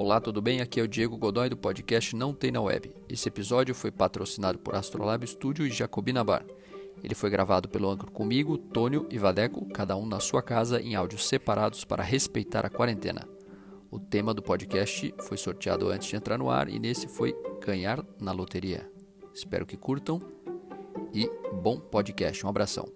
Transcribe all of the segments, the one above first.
Olá, tudo bem? Aqui é o Diego Godoy do podcast Não Tem na Web. Esse episódio foi patrocinado por Astrolab Studio e Jacobina Bar. Ele foi gravado pelo Anchor comigo, Tônio e Vadeco, cada um na sua casa em áudios separados para respeitar a quarentena. O tema do podcast foi sorteado antes de entrar no ar e nesse foi ganhar na loteria. Espero que curtam e bom podcast. Um abração.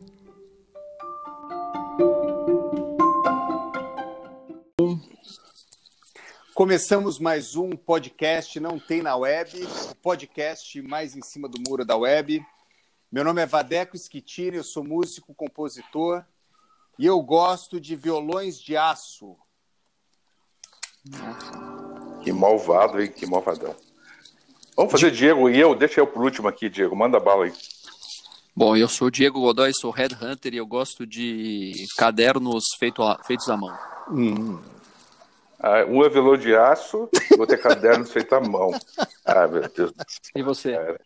Começamos mais um podcast Não Tem na Web, o podcast mais em cima do muro da web. Meu nome é Vadeco Schittini, eu sou músico, compositor e eu gosto de violões de aço. Que malvado, hein? Que malvadão. Vamos fazer Diego e eu. Deixa eu por último aqui, Diego. Manda bala aí. Bom, eu sou o Diego Godoy, sou headhunter e eu gosto de cadernos feito a, feitos à mão. Hum. Ah, um é veludo de aço, o outro é cadernos feitos à mão. Ah, meu Deus do céu. E você? Cara.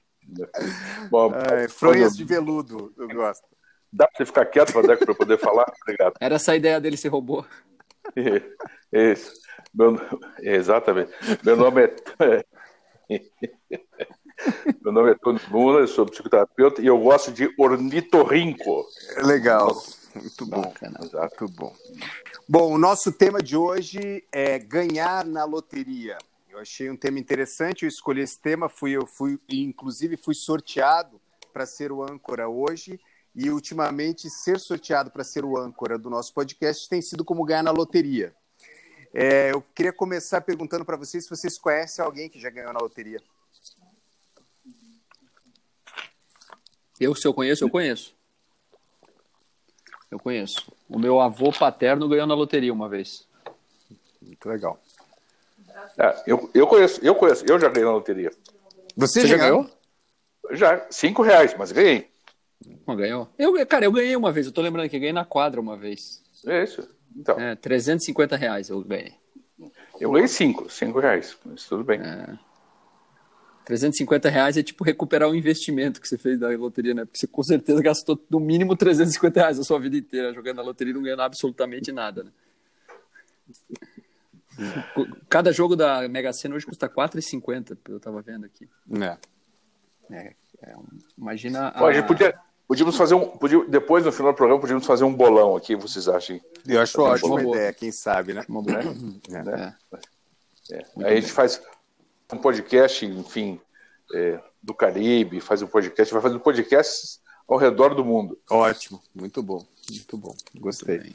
Bom, É, fronhas de veludo, eu gosto. Dá pra você ficar quieto, Vadeco, pra eu poder falar? Obrigado. Era essa a ideia dele ser robô. Isso. Meu, exatamente. Meu nome é. Meu nome é Tony Luna, eu sou psicoterapeuta e eu gosto de ornitorrinco. Legal, muito bom. Bacana. Exato. Bom. Bom, o nosso tema de hoje é ganhar na loteria. Eu achei um tema interessante, eu escolhi esse tema, fui eu fui inclusive fui sorteado para ser o âncora hoje e ultimamente ser sorteado para ser o âncora do nosso podcast tem sido como ganhar na loteria. É, eu queria começar perguntando para vocês se vocês conhecem alguém que já ganhou na loteria. Eu, se eu conheço, eu conheço. Eu conheço. O meu avô paterno ganhou na loteria uma vez. Muito legal. É, eu, eu conheço, eu conheço, eu já ganhei na loteria. Você, Você já ganhou? Já, cinco reais, mas ganhei. Não ganhou? Eu, cara, eu ganhei uma vez. Eu tô lembrando que eu ganhei na quadra uma vez. É isso. Então, É, 350 reais eu ganhei. eu ganhei cinco, cinco reais, mas tudo bem. 350 reais é tipo recuperar o investimento que você fez da loteria, né? Porque você com certeza gastou no mínimo 350 reais a sua vida inteira jogando na loteria e não ganhando absolutamente nada, né? Cada jogo da Mega Sena hoje custa 4,50, eu tava vendo aqui. É. É, é um- imagina a... Bom, a gente podia, podíamos fazer um. Podia, depois, no final do programa, podíamos fazer um bolão aqui, vocês acham? Eu acho Uma ótima boa. ideia, quem sabe, né? uma boa. Né? É. Aí a gente faz um podcast, enfim, é, do Caribe, faz um podcast, vai fazer podcasts ao redor do mundo. Ótimo, muito bom, muito bom, gostei.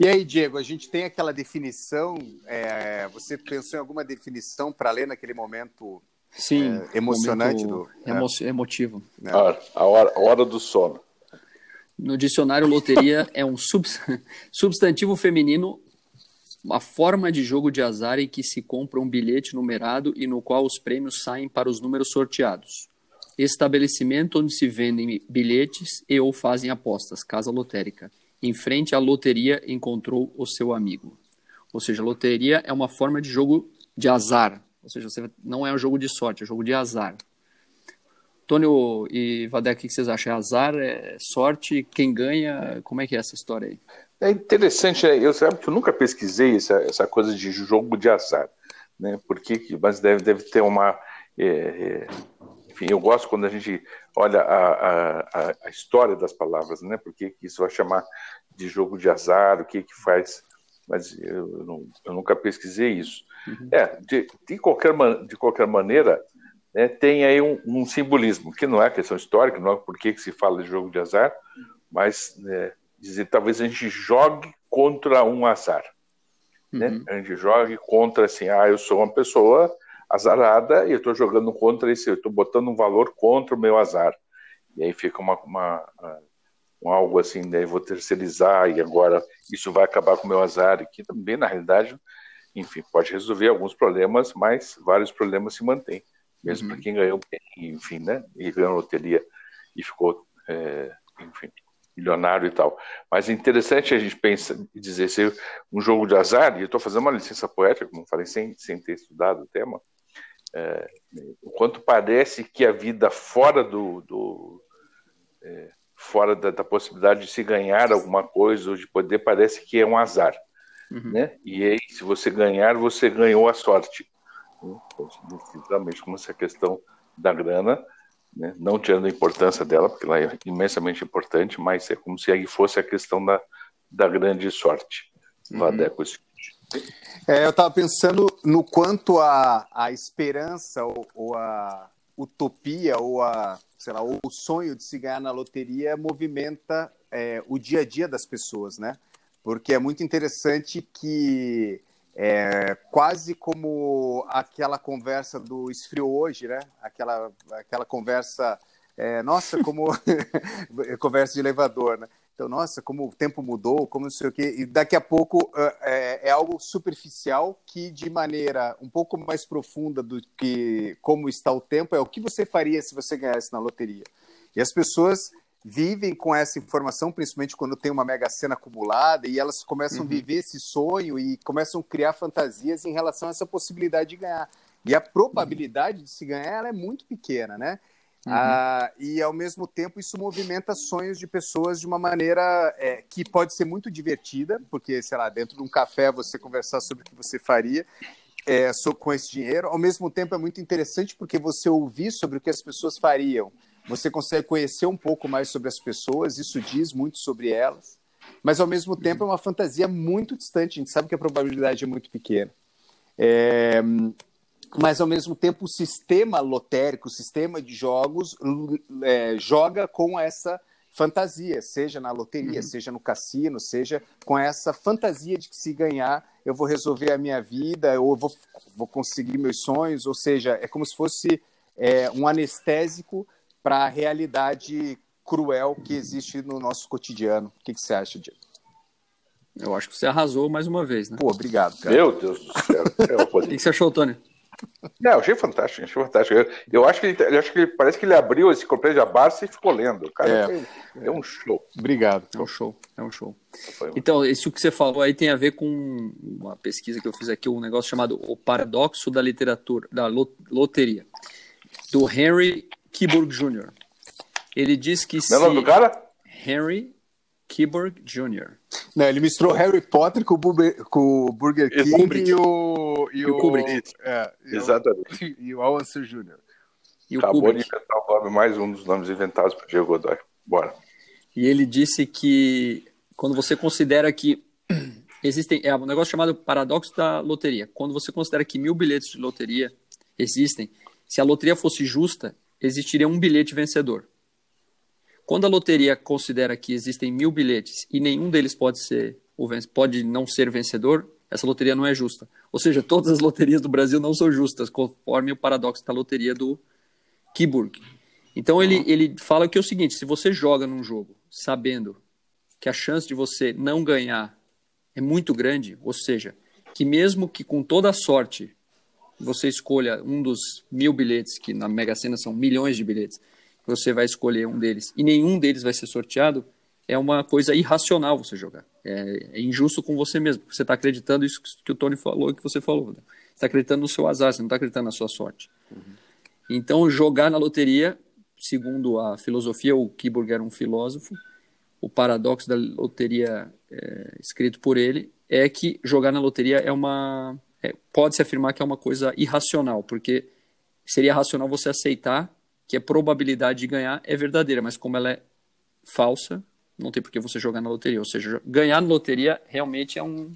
E aí, Diego, a gente tem aquela definição, é, você pensou em alguma definição para ler naquele momento Sim. É, emocionante momento do- emo- emotivo. né? A, hora, a, hora, a hora do sono. No dicionário, loteria é um subs- substantivo feminino, uma forma de jogo de azar em que se compra um bilhete numerado e no qual os prêmios saem para os números sorteados. Estabelecimento onde se vendem bilhetes e ou fazem apostas, casa lotérica. Em frente à loteria encontrou o seu amigo. Ou seja, loteria é uma forma de jogo de azar. Ou seja, você não é um jogo de sorte, é um jogo de azar. Tônio e Vadek, o que vocês acham? É azar? É sorte? Quem ganha? Como é que é essa história aí? É interessante, né? eu sabe que eu nunca pesquisei essa, essa coisa de jogo de azar, né? Porque, que- mas deve, deve ter uma. é, é, enfim, eu gosto quando a gente olha a, a, a- história das palavras, né? Porque que isso vai chamar de jogo de azar, o que que faz. Mas eu, não- eu nunca pesquisei isso. É, de, de, qualquer, man- de qualquer maneira, né, tem aí um, um simbolismo, que não é questão histórica, não é por que que se fala de jogo de azar, mas né, dizer talvez a gente jogue contra um azar. Né? Uhum. A gente jogue contra assim, ah, eu sou uma pessoa azarada e eu estou jogando contra esse, eu estou botando um valor contra o meu azar. E aí fica uma, uma, um algo assim, né, eu vou terceirizar e agora isso vai acabar com o meu azar, e que também, na realidade, enfim, pode resolver alguns problemas, mas vários problemas se mantêm, mesmo Uhum. para quem ganhou, enfim, né, e ganhou loteria e ficou, é, enfim, milionário e tal. Mas é interessante a gente pensar e dizer ser um jogo de azar, e eu estou fazendo uma licença poética, como falei, sem, sem ter estudado o tema, é, o quanto parece que a vida fora do, do é, fora da, da, possibilidade de se ganhar alguma coisa ou de poder parece que é um azar. uhum. né? E aí, se você ganhar, você ganhou a sorte. Então, definitivamente, como essa questão da grana, né? não tirando a importância dela, porque ela é imensamente importante, mas é como se aí fosse a questão da, da grande sorte. Uhum. Vadeco, é, eu estava pensando no quanto a, a esperança ou, ou, a utopia ou a, sei lá, o sonho de se ganhar na loteria movimenta é, o dia a dia das pessoas, né? Porque é muito interessante que é quase como aquela conversa do esfriou hoje, né? Aquela, aquela conversa, é, nossa, como conversa de elevador, né? Então, nossa, como o tempo mudou, como não sei o quê. E daqui a pouco é, é, algo superficial que, de maneira um pouco mais profunda do que como está o tempo, é o que você faria se você ganhasse na loteria. E as pessoas vivem com essa informação, principalmente quando tem uma mega cena acumulada, e elas começam uhum. a viver esse sonho e começam a criar fantasias em relação a essa possibilidade de ganhar. E a probabilidade uhum. de se ganhar é muito pequena, né? Uhum. Ah, e ao mesmo tempo isso movimenta sonhos de pessoas de uma maneira é, que pode ser muito divertida, porque, sei lá, dentro de um café você conversar sobre o que você faria é, com esse dinheiro. Ao mesmo tempo é muito interessante porque você ouvir sobre o que as pessoas fariam, você consegue conhecer um pouco mais sobre as pessoas, isso diz muito sobre elas. Mas ao mesmo tempo é uma fantasia muito distante, a gente sabe que a probabilidade é muito pequena. É, mas ao mesmo tempo o sistema lotérico, o sistema de jogos é, joga com essa fantasia, seja na loteria, uhum. seja no cassino, seja com essa fantasia de que se ganhar eu vou resolver a minha vida, ou vou, vou conseguir meus sonhos, ou seja, é como se fosse é, um anestésico para a realidade cruel que existe no nosso cotidiano. O que, que você acha, Diego? Eu acho que você arrasou mais uma vez, né? Pô, obrigado, cara. Meu Deus do céu. o que, que você achou, Tony? Não, achei fantástico, achei fantástico. Eu, eu acho que ele, eu acho que ele, parece que ele abriu esse completo de Barça e ficou lendo. O cara é, é um show. Obrigado. É um show, é um show. Então, isso que você falou aí tem a ver com uma pesquisa que eu fiz aqui, um negócio chamado O Paradoxo da Literatura, da Loteria, do Henry Kiburg Jr. Ele diz que se... é o nome do cara? Henry Kiburg Jr. Não, ele misturou Harry Potter com o, Buber, com o Burger King e o. E, e o, Kubrick. É, e Exatamente. O, e o Alan Jr. E o Acabou Kubrick. de inventar o nome, mais um dos nomes inventados por Diego Godoy. Bora. E ele disse que quando você considera que existem. É um negócio chamado paradoxo da loteria. Quando você considera que mil bilhetes de loteria existem, se a loteria fosse justa, existiria um bilhete vencedor. Quando a loteria considera que existem mil bilhetes e nenhum deles pode ser pode não ser vencedor, essa loteria não é justa. Ou seja, todas as loterias do Brasil não são justas, conforme o paradoxo da loteria do Kiburg. Então ele, ele fala que é o seguinte: se você joga num jogo sabendo que a chance de você não ganhar é muito grande, ou seja, que mesmo que com toda a sorte você escolha um dos mil bilhetes, que na Mega Sena são milhões de bilhetes, você vai escolher um deles e nenhum deles vai ser sorteado, é uma coisa irracional você jogar. É, é injusto com você mesmo, porque você está acreditando isso que o Tony falou que você falou. Né? Você está acreditando no seu azar, você não está acreditando na sua sorte. Uhum. Então, jogar na loteria, segundo a filosofia, o Kiborg era um filósofo, o paradoxo da loteria é, escrito por ele é que jogar na loteria é uma é, pode se afirmar que é uma coisa irracional, porque seria racional você aceitar que a probabilidade de ganhar é verdadeira, mas como ela é falsa, não tem por que você jogar na loteria. Ou seja, ganhar na loteria realmente é um,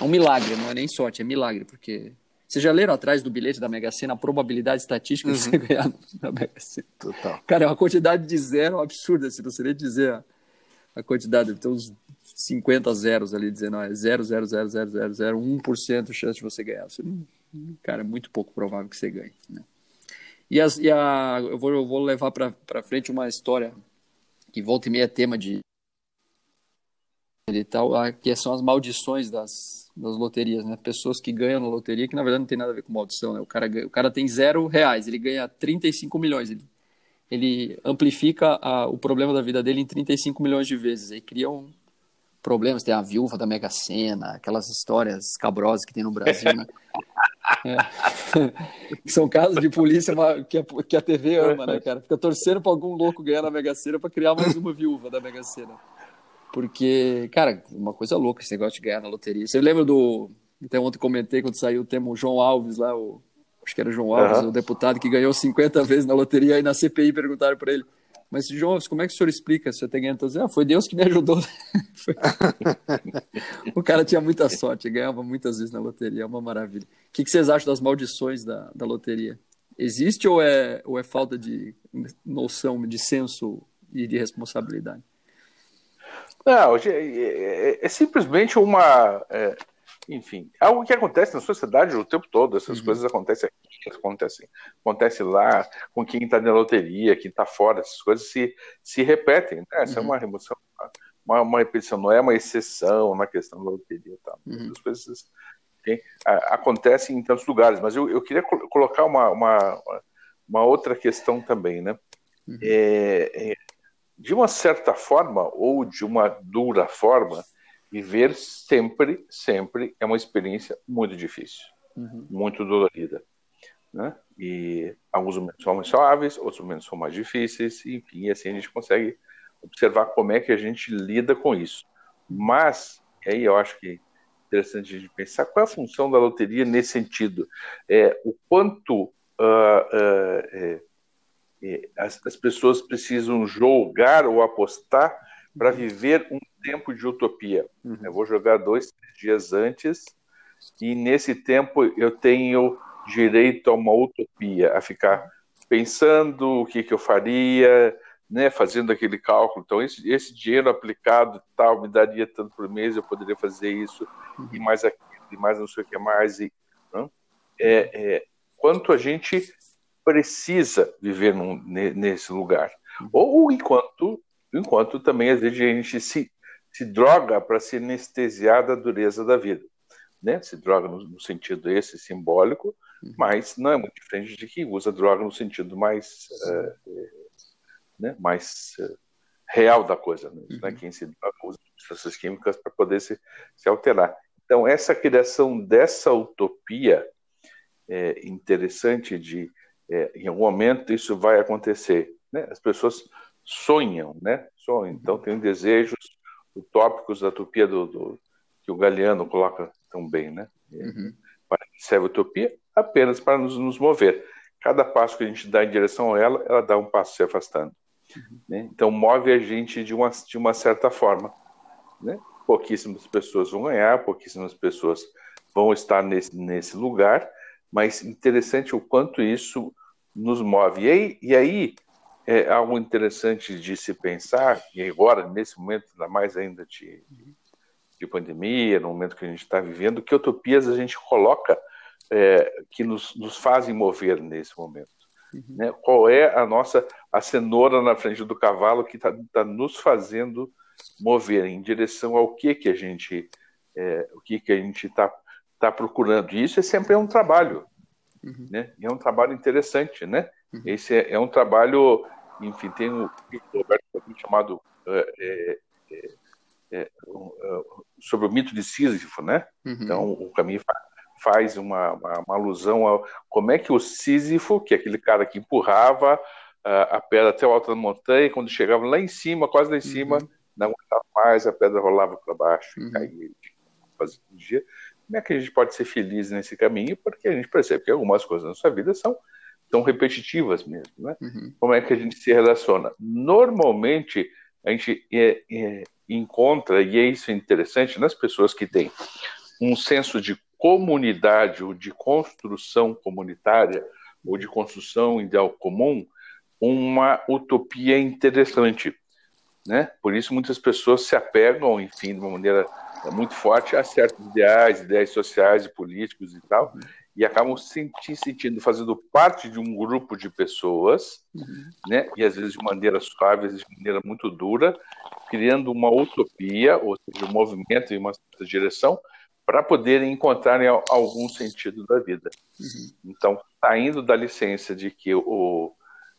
é um milagre, não é nem sorte, é milagre, porque vocês já leram atrás do bilhete da Mega Sena a probabilidade estatística uhum. de você ganhar na Mega Sena? Total. Cara, é uma quantidade de zero absurda, se não seria dizer a, quantidade, tem uns 50 zeros ali, dizendo, é 0,00001% chance de você ganhar. Você, cara, é muito pouco provável que você ganhe, né? E, as, e a, eu, vou, eu vou levar para frente uma história que volta e meia é tema de e tal, que são as maldições das, das loterias, né? Pessoas que ganham na loteria, que na verdade não tem nada a ver com maldição, né? O cara, o cara tem zero reais, ele ganha 35 milhões. Ele, ele amplifica a, o problema da vida dele em 35 milhões de vezes. Aí cria um problemas, tem a viúva da Mega Sena, aquelas histórias cabrosas que tem no Brasil, né? É. São casos de polícia que a, que a TV ama, né, cara? Fica torcendo para algum louco ganhar na Mega Sena para criar mais uma viúva da Mega Sena. Porque, cara, uma coisa louca esse negócio de ganhar na loteria. Você lembra do. Até ontem comentei quando saiu o tema o João Alves lá, o, acho que era João Alves, uhum. o deputado que ganhou 50 vezes na loteria, aí na CPI perguntaram para ele. Mas, João Alves, como é que o senhor explica você tem ganhado? Ah, foi Deus que me ajudou. o cara tinha muita sorte, ganhava muitas vezes na loteria, é uma maravilha. O que, que vocês acham das maldições da, da loteria? Existe ou é, ou é falta de noção, de senso e de responsabilidade? Não, é, é, é simplesmente uma. É, enfim, algo que acontece na sociedade o tempo todo. Essas uhum. coisas acontecem aqui, acontecem, acontece lá, com quem está na loteria, quem está fora, essas coisas se, se repetem. Né? Essa uhum. é uma remoção, uma, uma repetição, não é uma exceção na questão da loteria. Tá? Uhum. As coisas tem, a, acontecem em tantos lugares, mas eu, eu queria colocar uma, uma, uma outra questão também. Né? Uhum. É, é, de uma certa forma, ou de uma dura forma, viver sempre, sempre é uma experiência muito difícil, uhum. muito dolorida. Né? E alguns momentos são mais suaves, outros momentos são mais difíceis, enfim, e assim a gente consegue observar como é que a gente lida com isso. Mas, aí eu acho que é interessante a gente pensar qual é a função da loteria nesse sentido. É, o quanto uh, uh, é, é, as, as pessoas precisam jogar ou apostar para viver um tempo de utopia. Uhum. Eu vou jogar dois, três dias antes, e nesse tempo eu tenho direito a uma utopia, a ficar pensando o que, que eu faria, né, fazendo aquele cálculo. Então, esse, esse dinheiro aplicado tal me daria tanto por mês, eu poderia fazer isso, uhum. e mais aquilo, e mais não sei o que mais. E, é, é, quanto a gente precisa viver num, nesse lugar. Uhum. Ou enquanto enquanto também às vezes a gente se, se droga para se anestesiar da dureza da vida. Né? Se droga no, no sentido esse simbólico, uhum. mas não é muito diferente de quem usa droga no sentido mais, uh, né? mais uh, real da coisa. Né? Uhum. Né? Quem se droga usa substâncias químicas para poder se, se alterar. Então, essa criação dessa utopia é interessante de, é, em algum momento, isso vai acontecer. Né? As pessoas sonham, né? Sonham. Então tem desejos utópicos da utopia do, do que o Galeano coloca tão bem, né? Uhum. Para que serve a utopia? Apenas para nos, nos, mover. Cada passo que a gente dá em direção a ela, ela dá um passo se afastando. Uhum. Né? Então move a gente de uma, de uma certa forma. Né? Pouquíssimas pessoas vão ganhar, pouquíssimas pessoas vão estar nesse, nesse lugar, mas interessante o quanto isso nos move. E aí, e aí é algo interessante de se pensar, e agora, nesse momento, ainda mais ainda de, de pandemia, no momento que a gente está vivendo, que utopias a gente coloca é, que nos, nos, fazem mover nesse momento. Uhum. Né? Qual é a nossa a cenoura na frente do cavalo que está tá nos fazendo mover em direção ao que que a gente é, o que que a gente está tá procurando. E isso é sempre um trabalho, uhum. né? E é um trabalho interessante, né? Uhum. Esse é, é, um trabalho enfim, tem um Roberto chamado é, é, é, sobre o mito de Sísifo, né? Uhum. Então, o caminho faz uma, uma, uma, alusão a como é que o Sísifo, que é aquele cara que empurrava a, a pedra até o alto da montanha, quando chegava lá em cima, quase lá em cima, uhum. não aguentava mais, a pedra rolava para baixo uhum. e caía. Fazia um dia. Como é que a gente pode ser feliz nesse caminho? Porque a gente percebe que algumas coisas na nossa vida são são repetitivas mesmo. Né? Uhum. Como é que a gente se relaciona? Normalmente, a gente é, é, encontra, e é isso interessante, nas pessoas que têm um senso de comunidade ou de construção comunitária ou de construção ideal comum, uma utopia interessante. Né? Por isso, muitas pessoas se apegam, enfim, de uma maneira muito forte a certos ideais, ideias sociais e políticos e tal, uhum e acabam se sentindo fazendo parte de um grupo de pessoas, uhum. né? E às vezes de maneira suave, às vezes de maneira muito dura, criando uma utopia, ou seja, um movimento em uma certa direção, para poderem encontrar algum sentido da vida. Uhum. Então, saindo da licença de que o,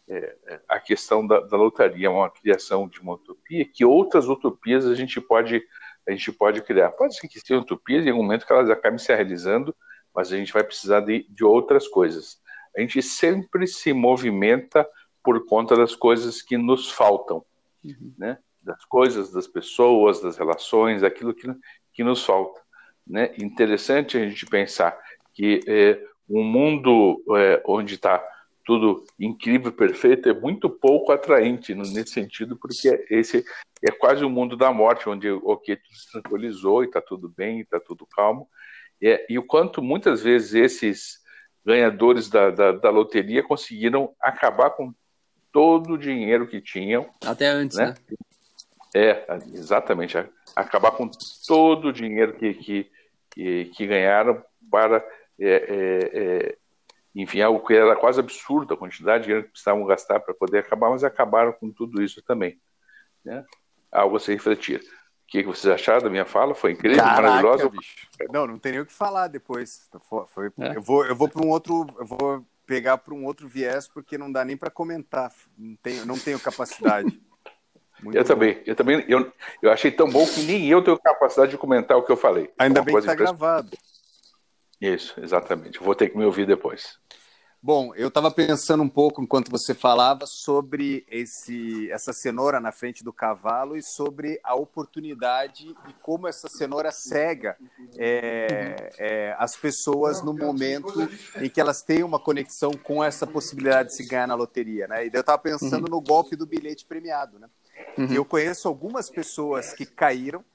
é, a questão da, da lotaria é uma criação de uma utopia, que outras utopias a gente pode a gente pode criar. Pode ser que sejam utopias em algum momento que elas acabem se realizando mas a gente vai precisar de, de outras coisas. A gente sempre se movimenta por conta das coisas que nos faltam, uhum. né? das coisas, das pessoas, das relações, aquilo que, que nos falta. Né? Interessante a gente pensar que é, um mundo é, onde está tudo incrível, perfeito, é muito pouco atraente nesse sentido, porque esse é quase o mundo da morte, onde ok, tudo se tranquilizou e está tudo bem, está tudo calmo. É, e o quanto muitas vezes esses ganhadores da, da, da, loteria conseguiram acabar com todo o dinheiro que tinham. Até antes, né? né? É, exatamente. Acabar com todo o dinheiro que, que, que, que ganharam para. É, é, é, enfim, algo que era quase absurdo a quantidade de dinheiro que precisavam gastar para poder acabar, mas acabaram com tudo isso também. Né? Algo a se refletir. O que, vocês acharam da minha fala? Foi incrível, Caraca, maravilhosa? Bicho. Não, não tem nem o que falar depois. Foi, é. Eu vou, eu vou para um outro, eu vou pegar para um outro viés porque não dá nem para comentar. Não tenho, não tenho capacidade. Muito eu bom. também, eu também, eu, eu achei tão bom que nem eu tenho capacidade de comentar o que eu falei. Ainda bem que está gravado. Isso, exatamente. Vou ter que me ouvir depois. Bom, eu estava pensando um pouco enquanto você falava sobre esse, essa cenoura na frente do cavalo e sobre a oportunidade e como essa cenoura cega é, é, as pessoas no momento em que elas têm uma conexão com essa possibilidade de se ganhar na loteria, né? E eu estava pensando uhum. no golpe do bilhete premiado, né? Uhum. Eu conheço algumas pessoas que caíram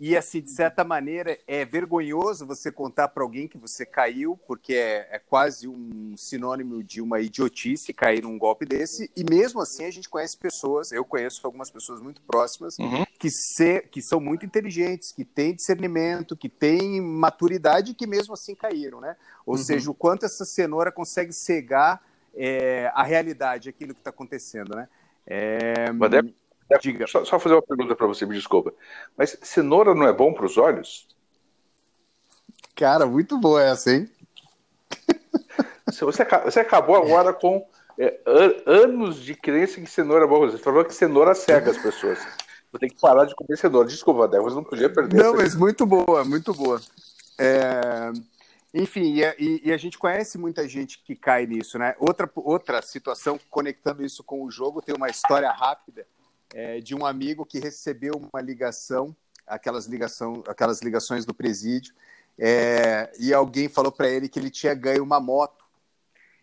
e, assim, de certa maneira, é vergonhoso você contar para alguém que você caiu, porque é, é, quase um sinônimo de uma idiotice cair num golpe desse. E mesmo assim, a gente conhece pessoas, eu conheço algumas pessoas muito próximas, uhum. que, se, que são muito inteligentes, que têm discernimento, que têm maturidade e que mesmo assim caíram, né? Ou uhum. seja, o quanto essa cenoura consegue cegar é, a realidade, aquilo que está acontecendo, né? É... Diga. Só, só fazer uma pergunta para você, me desculpa. Mas cenoura não é bom para os olhos? Cara, muito boa essa, hein? Você, você acabou agora com é, anos de crença que cenoura é bom. Você falou que cenoura cega as pessoas. Vou ter que parar de comer cenoura. Desculpa, Débora, não podia perder. Não, mas muito boa, muito boa. É... Enfim, e a, e a, gente conhece muita gente que cai nisso, né? Outra, outra situação, conectando isso com o jogo, tem uma história rápida é, de um amigo que recebeu uma ligação, aquelas, ligação, aquelas ligações do presídio, é, e alguém falou para ele que ele tinha ganho uma moto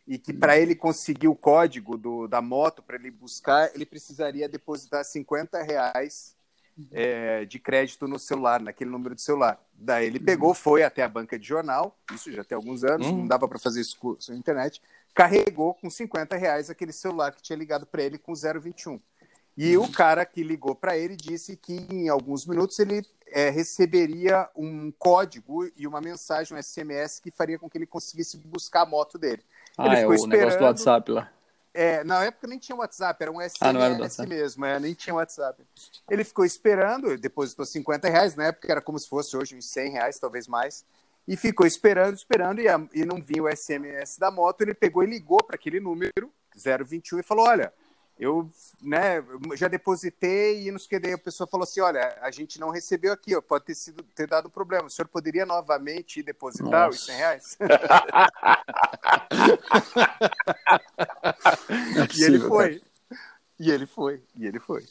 e que para ele conseguir o código do, da moto para ele buscar, ele precisaria depositar 50 reais é, de crédito no celular, naquele número de celular. Daí ele pegou, foi até a banca de jornal, isso já tem alguns anos, não dava para fazer isso na internet, carregou com 50 reais aquele celular que tinha ligado para ele com 021. E o cara que ligou para ele disse que em alguns minutos ele é, receberia um código e uma mensagem, um SMS, que faria com que ele conseguisse buscar a moto dele. Ah, ele é o esperando... negócio do WhatsApp lá. É, na época nem tinha WhatsApp, era um SMS ah, não era mesmo, é, nem tinha WhatsApp. Ele ficou esperando, depositou 50 reais, na época era como se fosse hoje uns 100 reais, talvez mais, e ficou esperando, esperando, e, a, e não vinha o SMS da moto, ele pegou e ligou para aquele número, 021, e falou, olha, eu né, já depositei e nos que daí a pessoa falou assim, olha, a gente não recebeu aqui, ó, pode ter sido ter dado problema. O senhor poderia novamente depositar Nossa. os 100 reais? é possível, e ele foi. E ele foi. E ele foi.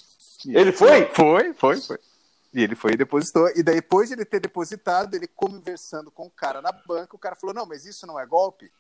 E ele foi? Foi, foi, foi. E ele foi e depositou. E depois de ele ter depositado, ele conversando com o cara na banca, o cara falou: Não, mas isso não é golpe?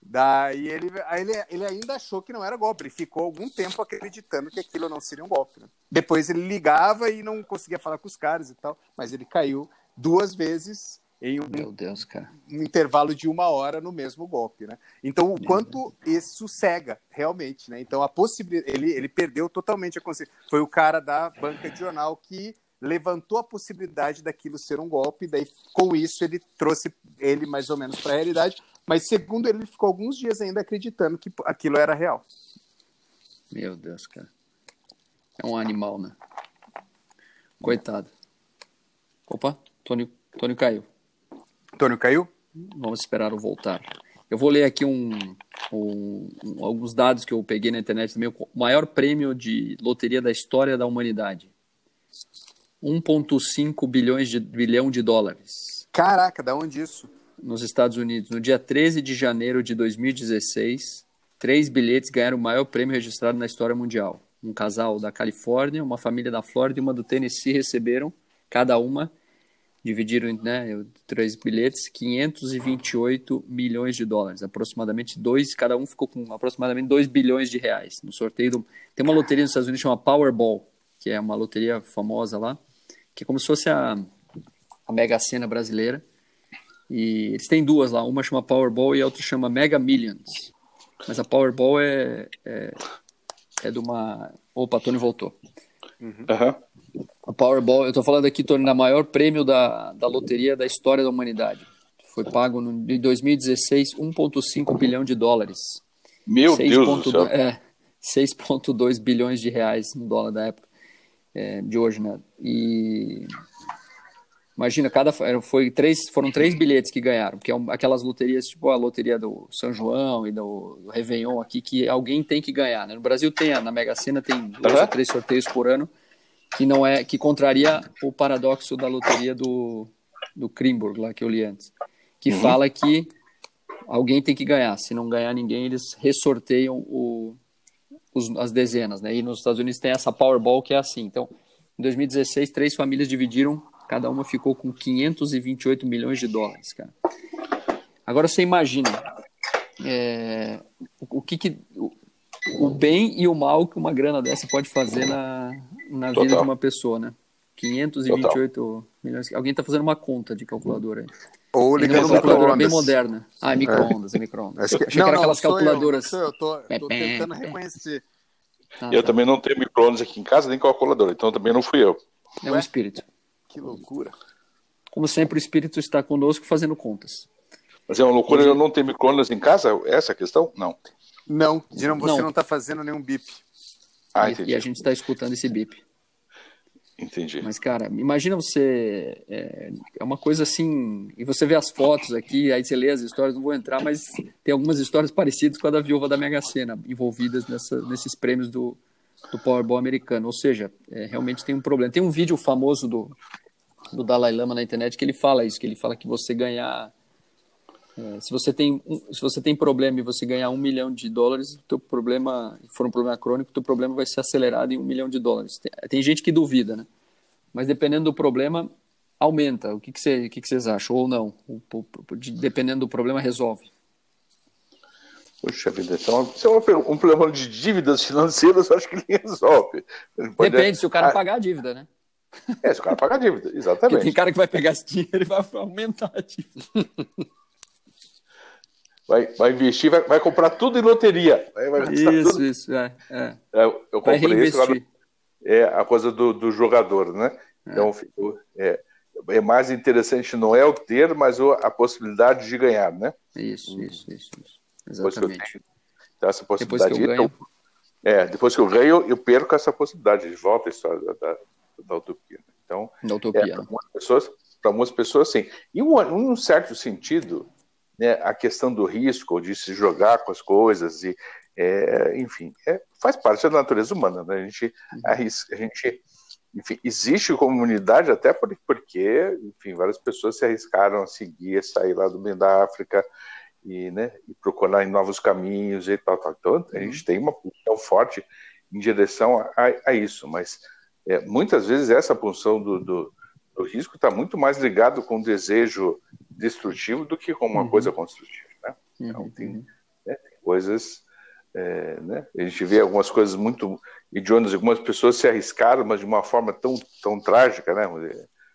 Daí ele, ele, ele ainda achou que não era golpe, ele ficou algum tempo acreditando que aquilo não seria um golpe. Né? Depois ele ligava e não conseguia falar com os caras e tal, mas ele caiu duas vezes em um, Deus, um intervalo de uma hora no mesmo golpe, né? Então, o quanto isso cega, realmente, né? Então, a possibilidade... Ele, ele perdeu totalmente a consciência. Foi o cara da banca de jornal que levantou a possibilidade daquilo ser um golpe, daí, com isso, ele trouxe ele mais ou menos para a realidade, mas segundo ele, ele ficou alguns dias ainda acreditando que aquilo era real. Meu Deus, cara. É um animal, né? Coitado. Opa, Tônio, Tônio caiu. Tônio caiu? Vamos esperar o voltar. Eu vou ler aqui um, um, um, alguns dados que eu peguei na internet também. O maior prêmio de loteria da história da humanidade. 1,5 bilhões de bilhão de dólares. Caraca, da onde isso? Nos Estados Unidos, no dia 13 de janeiro de 2016, três bilhetes ganharam o maior prêmio registrado na história mundial. um casal da Califórnia, uma família da Flórida e uma do Tennessee receberam, cada uma, dividiram né, três bilhetes, 528 milhões de dólares, aproximadamente dois, cada um ficou com aproximadamente 2 bilhões de reais no sorteio. Do, tem uma loteria nos Estados Unidos chamada Powerball, que é uma loteria famosa lá, que é como se fosse a, a Mega Sena brasileira. E eles têm duas lá, uma chama Powerball e a outra chama Mega Millions. Mas a Powerball é, é, é de uma. Opa, Tony voltou. Uhum. A Powerball, eu estou falando aqui, Tony, na maior prêmio da, da loteria da história da humanidade. Foi pago no, em 2016 1,5 bilhão de dólares. Meu 6. Deus do céu. É, 6,2 bilhões de reais no dólar da época, é, de hoje, né? E Imagina, cada foi três, foram três bilhetes que ganharam, que é aquelas loterias, tipo a loteria do São João e do, do Réveillon aqui, que alguém tem que ganhar. Né? No Brasil tem, na Mega Sena tem dois uhum. ou três sorteios por ano, que não é, que contraria o paradoxo da loteria do, do Krimburg, lá que eu li antes, que uhum. fala que alguém tem que ganhar. Se não ganhar ninguém, eles ressorteiam o, os, as dezenas, né? E nos Estados Unidos tem essa Powerball que é assim. Então, em 2016, três famílias dividiram Cada uma ficou com 528 milhões de dólares, cara. Agora você imagina é, o, o, que, que o, o, bem e o mal que uma grana dessa pode fazer na, na vida de uma pessoa, né? 528 Total. milhões. Alguém está fazendo uma conta de calculadora aí. Ou ligando uma calculadora bem moderna. Ah, é micro-ondas, é micro-ondas. Que... Achei não, que era aquelas calculadoras. Eu, eu tô, tô tentando reconhecer. Ah, eu tá. também não tenho micro-ondas aqui em casa, nem calculadora, então também não fui eu. É um espírito. Que loucura. Como sempre, o Espírito está conosco fazendo contas. Mas é uma loucura eu não ter micro-ondas em casa? Essa é a questão? Não. Não, você não está fazendo nenhum bip. Ah, e, e a gente está escutando esse bip. Entendi. Mas, cara, imagina você. É, é, uma coisa assim. E você vê as fotos aqui, aí você lê as histórias, não vou entrar, mas tem algumas histórias parecidas com a da viúva da Mega Sena, envolvidas nessa, nesses prêmios do, do Powerball americano. Ou seja, é, realmente tem um problema. Tem um vídeo famoso do, do Dalai Lama na internet que ele fala isso, que ele fala que você ganhar é, se você tem se você tem problema e você ganhar um milhão de dólares, o teu problema for um problema crônico, o teu problema vai ser acelerado em um milhão de dólares. Tem, tem gente que duvida, né? Mas dependendo do problema, aumenta. O que, que, você, o que, que vocês acham? Ou não? O, o, dependendo do problema, resolve. Puxa vida, então, se é um problema de dívidas financeiras, eu acho que ele resolve. Ele Depende, se o cara pagar a dívida, né? É, se o cara pagar a dívida, exatamente. Porque tem cara que vai pegar esse dinheiro e vai aumentar a dívida. Vai, vai investir, vai, vai comprar tudo em loteria. Vai, vai isso, tudo. isso, é, é. é eu comprei isso é a coisa do, do jogador, né? É. Então, é, é mais interessante não é o ter, mas a possibilidade de ganhar, né? Isso, isso, isso. isso. Exatamente. Então, essa possibilidade. Depois que eu ganho... Então, é, depois que eu ganho, eu perco essa possibilidade de volta à história da, da, da utopia. Então, da utopia. É, para muitas pessoas, para muitas pessoas, sim. E um, um certo sentido, né, a questão do risco, de se jogar com as coisas, e, é, enfim, é, faz parte da natureza humana. Né? A gente, uhum. a, a gente enfim, existe comunidade até porque, enfim, várias pessoas se arriscaram a seguir, a sair lá do meio da África, e, né, e procurar em novos caminhos e tal, tal. Então, a gente uhum. tem uma pulsão forte em direção a, a isso, mas é, muitas vezes essa pulsão do, do, do risco está muito mais ligado com o desejo destrutivo do que com uma uhum. coisa construtiva. Né? Então, uhum. tem, né, tem, coisas. É, né? A gente vê algumas coisas muito idiotas, algumas pessoas se arriscaram, mas de uma forma tão, tão trágica, né?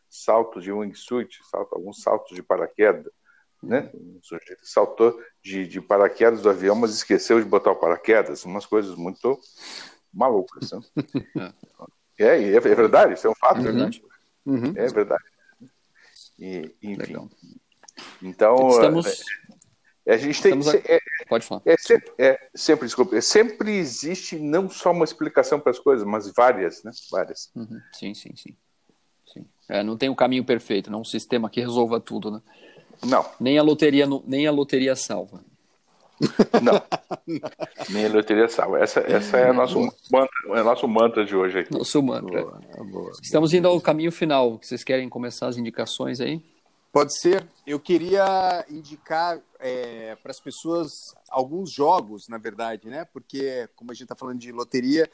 Salto de wingsuit, salto, alguns saltos de paraquedas né? O sujeito saltou de, de, paraquedas do avião, mas esqueceu de botar o paraquedas, umas coisas muito malucas. Né? é, é, é, verdade, isso é um fato. É verdade. Uhum. É verdade. E, enfim. Legal. Então, Estamos... É, a gente tem. A... É, Pode falar. É, sempre, é, sempre, desculpa, é, sempre existe não só uma explicação para as coisas, mas várias, né? Várias. Uhum. Sim, sim, sim. sim. É, não tem um caminho perfeito, não um sistema que resolva tudo, né? Não. Nem a loteria, nem a loteria salva. Não. Nem loteria salva. Essa, essa é, nosso mantra, é nosso mantra de hoje aqui. Nosso mantra. Boa, boa, Estamos indo ao caminho final. Vocês querem começar as indicações aí? Pode ser. Eu queria indicar é, para as pessoas alguns jogos, na verdade, né? Porque, como a gente está falando de loteria,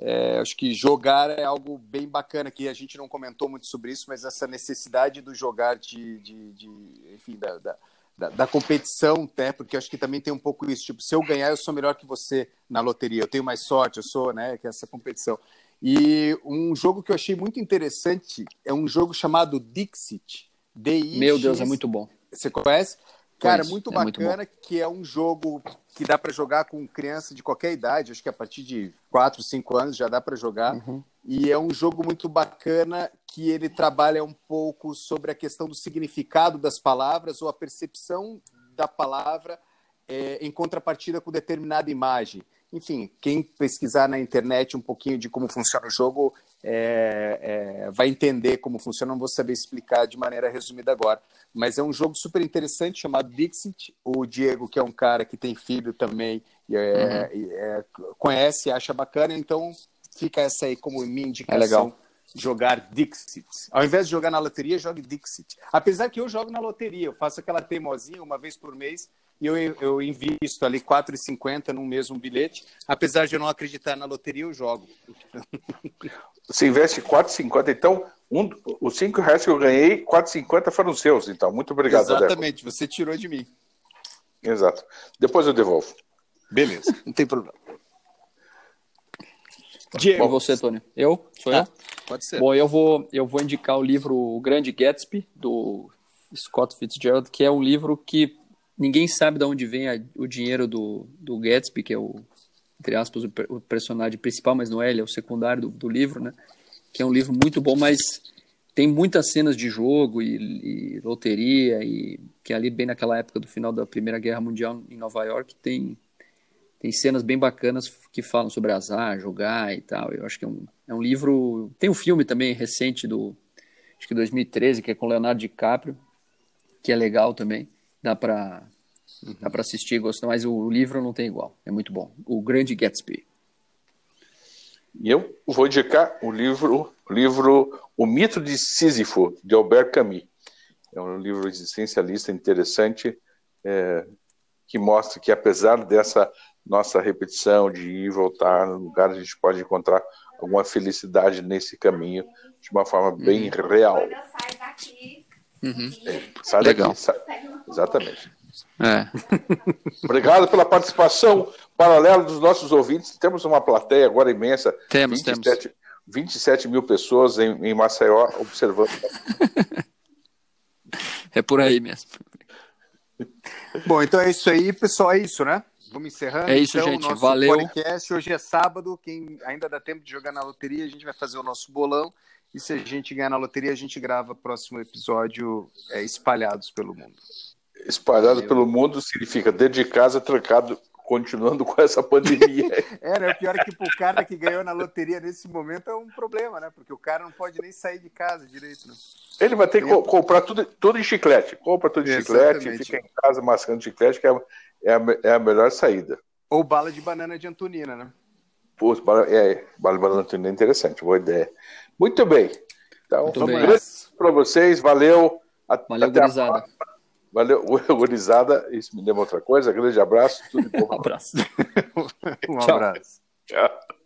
é, acho que jogar é algo bem bacana que a gente não comentou muito sobre isso, mas essa necessidade do jogar de, de, de enfim, da, da, da, da, competição, né? Porque acho que também tem um pouco isso, tipo, se eu ganhar, eu sou melhor que você na loteria, eu tenho mais sorte, eu sou, né? Que é essa competição. E um jogo que eu achei muito interessante é um jogo chamado Dixit. D-I-X. Meu Deus, é muito bom. Você conhece? Cara, muito é bacana, muito que é um jogo que dá para jogar com criança de qualquer idade, acho que a partir de 4, 5 anos já dá para jogar. Uhum. E é um jogo muito bacana que ele trabalha um pouco sobre a questão do significado das palavras ou a percepção da palavra é, em contrapartida com determinada imagem enfim, quem pesquisar na internet um pouquinho de como funciona o jogo é, é, vai entender como funciona. Não vou saber explicar de maneira resumida agora, mas é um jogo super interessante chamado Dixit. O Diego, que é um cara que tem filho também, é, uhum. É, conhece, acha bacana, então fica essa aí como minha indicação. Jogar Dixit. Ao invés de jogar na loteria, jogue Dixit. Apesar que eu jogo na loteria, eu faço aquela teimosinha uma vez por mês e eu, eu invisto ali R$ 4,50 num mesmo bilhete. Apesar de eu não acreditar na loteria, eu jogo. Você investe R$ 4,50, então um, os R$ reais que eu ganhei, R$ 4,50 foram seus, então. Muito obrigado, Exatamente, você tirou de mim. Exato. Depois eu devolvo. Beleza, não tem problema. Diego. você, Tony. Eu? Sou ah, eu? Pode ser. Bom, eu vou, eu vou indicar o livro O Grande Gatsby, do Scott Fitzgerald, que é um livro que ninguém sabe de onde vem a, o dinheiro do, do Gatsby, que é o, entre aspas, o, o personagem principal, mas não é, ele é o secundário do, do, livro, né? Que é um livro muito bom, mas tem muitas cenas de jogo e, e loteria, e que ali bem naquela época do final da Primeira Guerra Mundial em Nova York tem tem cenas bem bacanas que falam sobre azar, jogar e tal. Eu acho que é um, é um livro. Tem um filme também recente do acho que 2013 que é com Leonardo DiCaprio, que é legal também. Dá para uhum. dá para assistir, gostar, mas o livro não tem igual. É muito bom. O Grande Gatsby. E eu vou indicar o livro, o livro O Mito de Sísifo, de Albert Camus. É um livro existencialista interessante, é, que mostra que apesar dessa nossa repetição de ir e voltar no lugar, a gente pode encontrar alguma felicidade nesse caminho de uma forma bem uhum. real. Sai daqui. Uhum. É, sai Legal. daqui. Sai... Exatamente. É. Obrigado pela participação paralela dos nossos ouvintes. Temos uma plateia agora imensa. Temos, 27, temos. 27 mil pessoas em, em Maceió observando. é por aí mesmo. Bom, então é isso aí, pessoal. É isso, né? Vamos encerrando. É isso, então, gente. Nosso Valeu. podcast. Hoje é sábado. Quem ainda dá tempo de jogar na loteria, a gente vai fazer o nosso bolão. E se a gente ganhar na loteria, a gente grava o próximo episódio é, espalhados pelo mundo. Espalhado Valeu. pelo mundo significa dentro de casa, trancado, continuando com essa pandemia. é, né? O pior é que pro cara que ganhou na loteria nesse momento é um problema, né? Porque o cara não pode nem sair de casa direito. Né? Ele vai ter que comprar tudo, tudo em chiclete. Compra tudo em chiclete, fica em casa mascando chiclete, que é é a, é a melhor saída. Ou bala de banana de Antonina, né? Pô, bala, é, bala de banana de Antonina é interessante, boa ideia. Muito bem. Então, Muito bem. para vocês, valeu. Valeu, gurizada. Valeu, gurizada. Isso me lembra outra coisa. Grande abraço. Tudo de bom. um abraço. um abraço. Tchau.